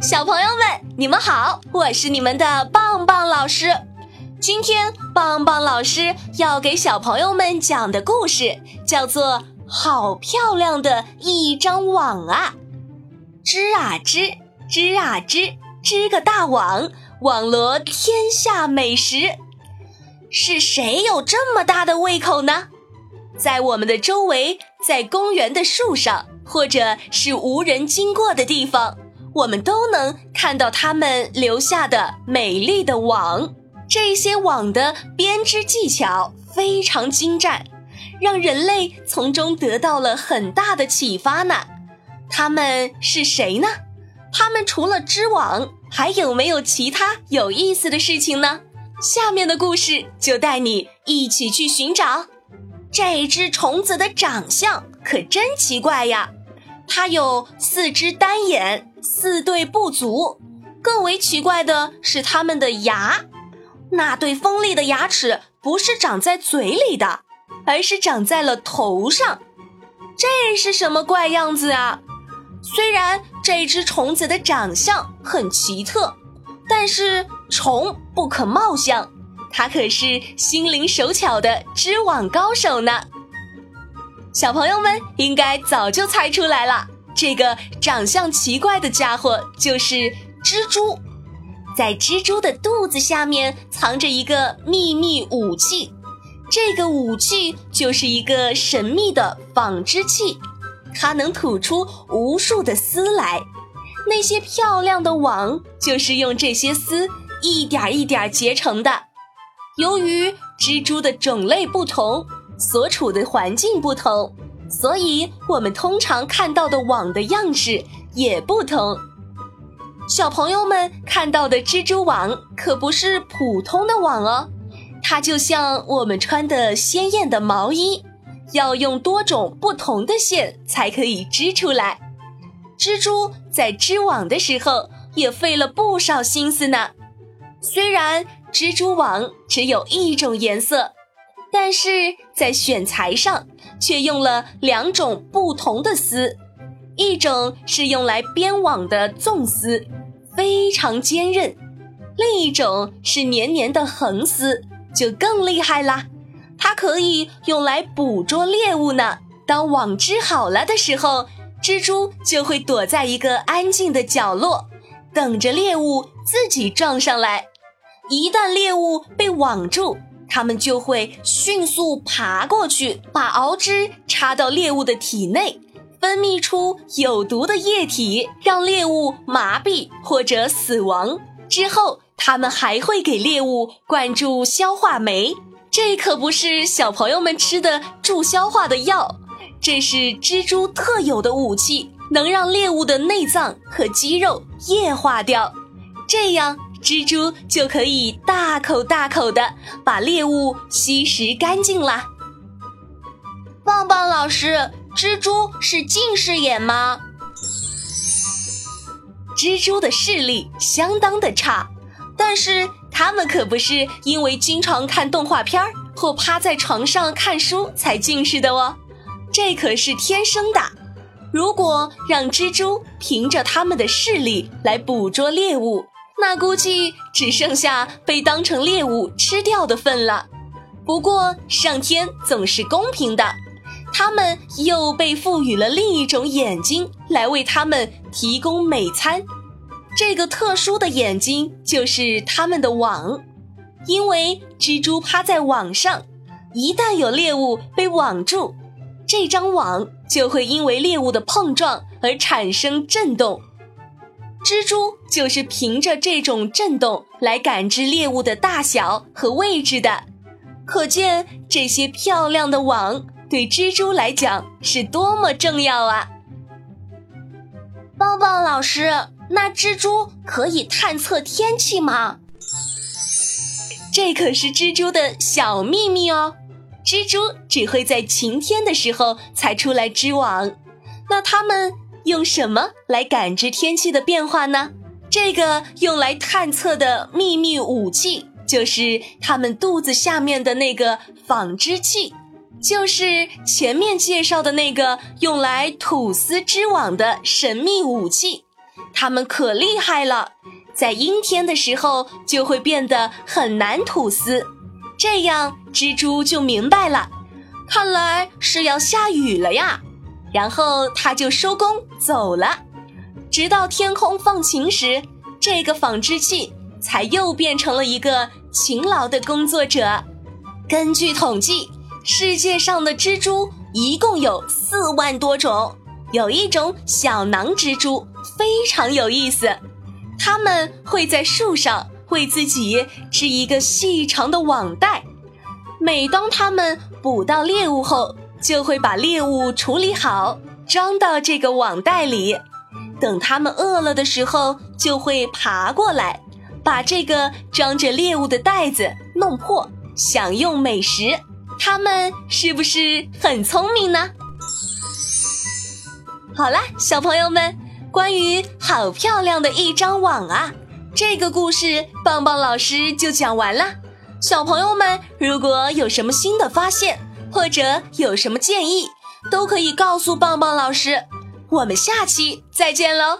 小朋友们，你们好，我是你们的棒棒老师。今天棒棒老师要给小朋友们讲的故事叫做《好漂亮的一张网啊》。织啊织，织啊织，织个大网，网罗天下美食。是谁有这么大的胃口呢？在我们的周围，在公园的树上，或者是无人经过的地方。我们都能看到它们留下的美丽的网，这些网的编织技巧非常精湛，让人类从中得到了很大的启发呢。他们是谁呢？他们除了织网，还有没有其他有意思的事情呢？下面的故事就带你一起去寻找。这只虫子的长相可真奇怪呀！它有四只单眼，四对不足。更为奇怪的是，它们的牙，那对锋利的牙齿不是长在嘴里的，而是长在了头上。这是什么怪样子啊？虽然这只虫子的长相很奇特，但是虫不可貌相，它可是心灵手巧的织网高手呢。小朋友们应该早就猜出来了，这个长相奇怪的家伙就是蜘蛛。在蜘蛛的肚子下面藏着一个秘密武器，这个武器就是一个神秘的纺织器，它能吐出无数的丝来。那些漂亮的网就是用这些丝一点一点结成的。由于蜘蛛的种类不同。所处的环境不同，所以我们通常看到的网的样式也不同。小朋友们看到的蜘蛛网可不是普通的网哦，它就像我们穿的鲜艳的毛衣，要用多种不同的线才可以织出来。蜘蛛在织网的时候也费了不少心思呢。虽然蜘蛛网只有一种颜色。但是在选材上却用了两种不同的丝，一种是用来编网的纵丝，非常坚韧；另一种是黏黏的横丝，就更厉害啦。它可以用来捕捉猎物呢。当网织好了的时候，蜘蛛就会躲在一个安静的角落，等着猎物自己撞上来。一旦猎物被网住，它们就会迅速爬过去，把螯肢插到猎物的体内，分泌出有毒的液体，让猎物麻痹或者死亡。之后，它们还会给猎物灌注消化酶，这可不是小朋友们吃的助消化的药，这是蜘蛛特有的武器，能让猎物的内脏和肌肉液化掉，这样。蜘蛛就可以大口大口的把猎物吸食干净啦。棒棒老师，蜘蛛是近视眼吗？蜘蛛的视力相当的差，但是它们可不是因为经常看动画片儿或趴在床上看书才近视的哦，这可是天生的。如果让蜘蛛凭着它们的视力来捕捉猎物，那估计只剩下被当成猎物吃掉的份了。不过上天总是公平的，他们又被赋予了另一种眼睛来为他们提供美餐。这个特殊的眼睛就是他们的网，因为蜘蛛趴在网上，一旦有猎物被网住，这张网就会因为猎物的碰撞而产生震动。蜘蛛就是凭着这种震动来感知猎物的大小和位置的，可见这些漂亮的网对蜘蛛来讲是多么重要啊！棒棒老师，那蜘蛛可以探测天气吗？这可是蜘蛛的小秘密哦，蜘蛛只会在晴天的时候才出来织网，那它们。用什么来感知天气的变化呢？这个用来探测的秘密武器，就是它们肚子下面的那个纺织器，就是前面介绍的那个用来吐丝织网的神秘武器。它们可厉害了，在阴天的时候就会变得很难吐丝。这样，蜘蛛就明白了，看来是要下雨了呀。然后他就收工走了，直到天空放晴时，这个纺织器才又变成了一个勤劳的工作者。根据统计，世界上的蜘蛛一共有四万多种。有一种小囊蜘蛛非常有意思，它们会在树上为自己织一个细长的网袋。每当它们捕到猎物后，就会把猎物处理好，装到这个网袋里。等它们饿了的时候，就会爬过来，把这个装着猎物的袋子弄破，享用美食。它们是不是很聪明呢？好啦，小朋友们，关于好漂亮的一张网啊，这个故事棒棒老师就讲完了。小朋友们，如果有什么新的发现，或者有什么建议，都可以告诉棒棒老师。我们下期再见喽！